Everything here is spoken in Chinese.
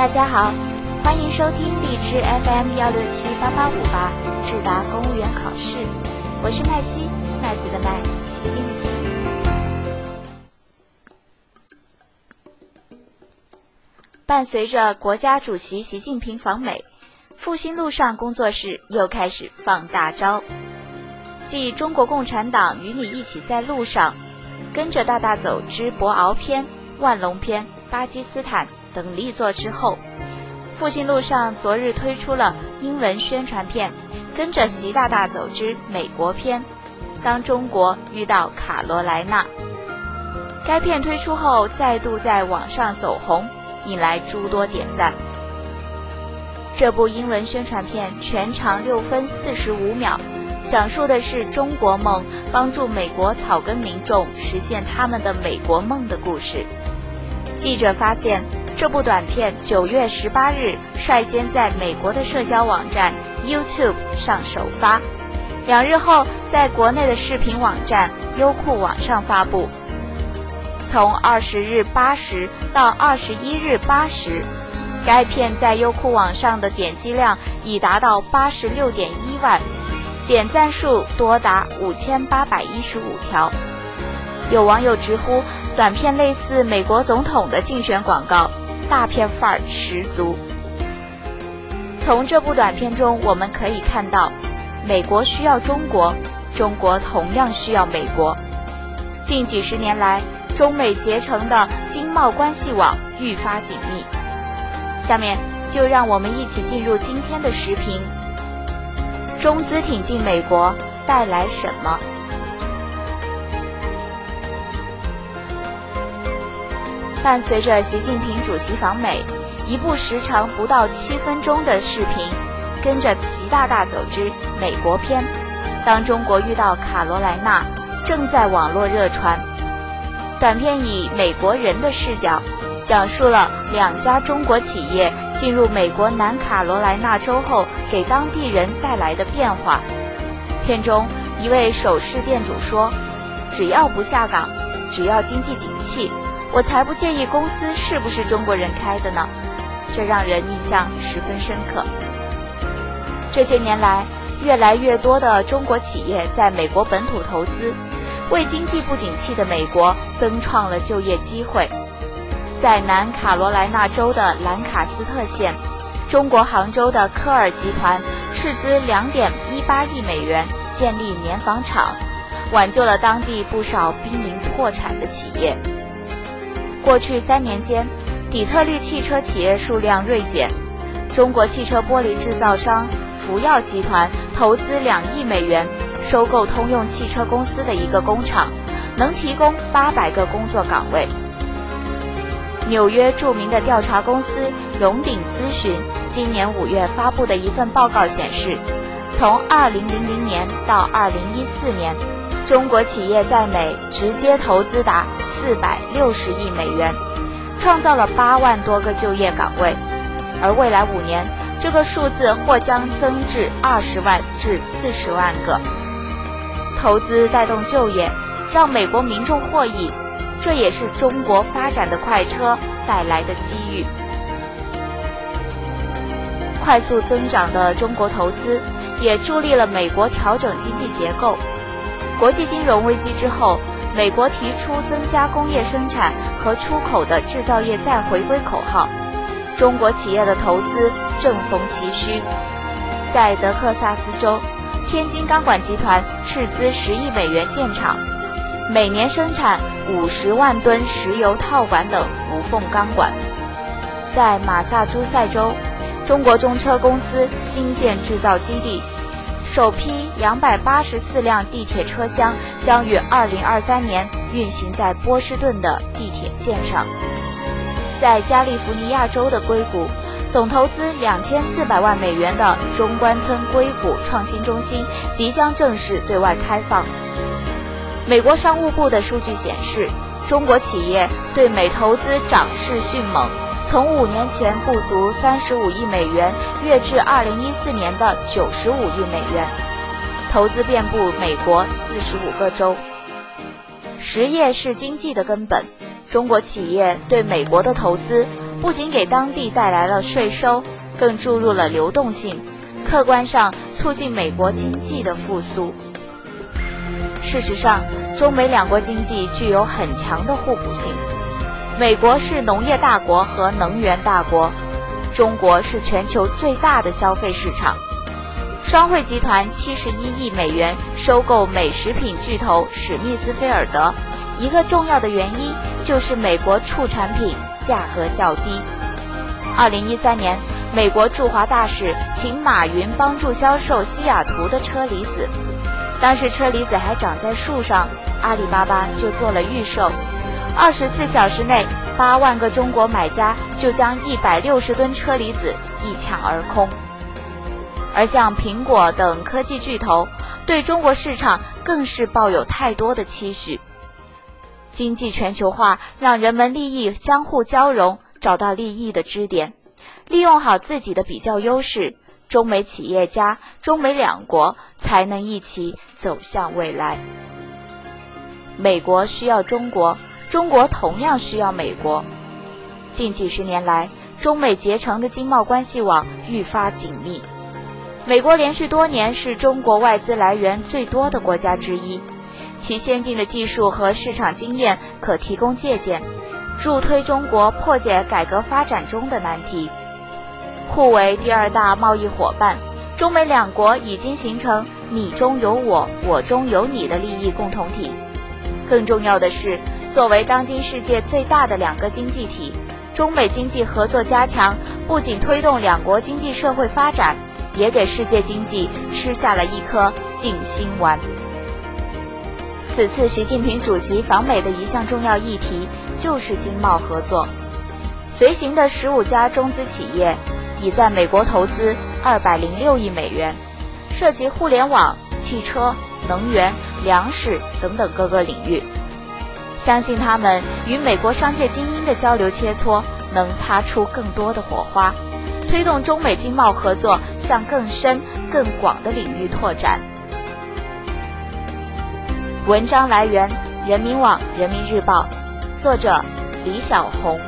大家好，欢迎收听荔枝 FM 幺六七八八五八智达公务员考试，我是麦西，麦子的麦，西边的西。伴随着国家主席习近平访美，复兴路上工作室又开始放大招，继《中国共产党与你一起在路上》、《跟着大大走之博鳌篇》、《万隆篇》、《巴基斯坦》。等力作之后，复兴路上昨日推出了英文宣传片《跟着习大大走之美国篇》。当中国遇到卡罗莱纳，该片推出后再度在网上走红，引来诸多点赞。这部英文宣传片全长六分四十五秒，讲述的是中国梦帮助美国草根民众实现他们的美国梦的故事。记者发现。这部短片九月十八日率先在美国的社交网站 YouTube 上首发，两日后在国内的视频网站优酷网上发布。从二十日八时到二十一日八时，该片在优酷网上的点击量已达到八十六点一万，点赞数多达五千八百一十五条。有网友直呼短片类似美国总统的竞选广告。大片范儿十足。从这部短片中，我们可以看到，美国需要中国，中国同样需要美国。近几十年来，中美结成的经贸关系网愈发紧密。下面就让我们一起进入今天的视频：中资挺进美国带来什么？伴随着习近平主席访美，一部时长不到七分钟的视频，跟着习大大走之美国篇。当中国遇到卡罗莱纳，正在网络热传。短片以美国人的视角，讲述了两家中国企业进入美国南卡罗来纳州后给当地人带来的变化。片中一位首饰店主说：“只要不下岗，只要经济景气。”我才不介意公司是不是中国人开的呢，这让人印象十分深刻。这些年来，越来越多的中国企业在美国本土投资，为经济不景气的美国增创了就业机会。在南卡罗来纳州的兰卡斯特县，中国杭州的科尔集团斥资两点一八亿美元建立棉纺厂，挽救了当地不少濒临破产的企业。过去三年间，底特律汽车企业数量锐减。中国汽车玻璃制造商福耀集团投资两亿美元收购通用汽车公司的一个工厂，能提供八百个工作岗位。纽约著名的调查公司龙鼎咨询今年五月发布的一份报告显示，从二零零零年到二零一四年。中国企业在美直接投资达四百六十亿美元，创造了八万多个就业岗位，而未来五年，这个数字或将增至二十万至四十万个。投资带动就业，让美国民众获益，这也是中国发展的快车带来的机遇。快速增长的中国投资，也助力了美国调整经济结构。国际金融危机之后，美国提出增加工业生产和出口的制造业再回归口号，中国企业的投资正逢其需。在德克萨斯州，天津钢管集团斥资十亿美元建厂，每年生产五十万吨石油套管等无缝钢管。在马萨诸塞州，中国中车公司新建制造基地。首批两百八十四辆地铁车厢将于二零二三年运行在波士顿的地铁线上。在加利福尼亚州的硅谷，总投资两千四百万美元的中关村硅谷创新中心即将正式对外开放。美国商务部的数据显示，中国企业对美投资涨势迅猛。从五年前不足三十五亿美元跃至二零一四年的九十五亿美元，投资遍布美国四十五个州。实业是经济的根本，中国企业对美国的投资不仅给当地带来了税收，更注入了流动性，客观上促进美国经济的复苏。事实上，中美两国经济具有很强的互补性。美国是农业大国和能源大国，中国是全球最大的消费市场。双汇集团七十一亿美元收购美食品巨头史密斯菲尔德，一个重要的原因就是美国畜产品价格较低。二零一三年，美国驻华大使请马云帮助销售西雅图的车厘子。当时车厘子还长在树上，阿里巴巴就做了预售，二十四小时内，八万个中国买家就将一百六十吨车厘子一抢而空。而像苹果等科技巨头，对中国市场更是抱有太多的期许。经济全球化让人们利益相互交融，找到利益的支点，利用好自己的比较优势。中美企业家、中美两国才能一起走向未来。美国需要中国，中国同样需要美国。近几十年来，中美结成的经贸关系网愈发紧密。美国连续多年是中国外资来源最多的国家之一，其先进的技术和市场经验可提供借鉴，助推中国破解改革发展中的难题。互为第二大贸易伙伴，中美两国已经形成你中有我，我中有你的利益共同体。更重要的是，作为当今世界最大的两个经济体，中美经济合作加强，不仅推动两国经济社会发展，也给世界经济吃下了一颗定心丸。此次习近平主席访美的一项重要议题就是经贸合作，随行的十五家中资企业。已在美国投资二百零六亿美元，涉及互联网、汽车、能源、粮食等等各个领域。相信他们与美国商界精英的交流切磋，能擦出更多的火花，推动中美经贸合作向更深、更广的领域拓展。文章来源：人民网、人民日报，作者：李小红。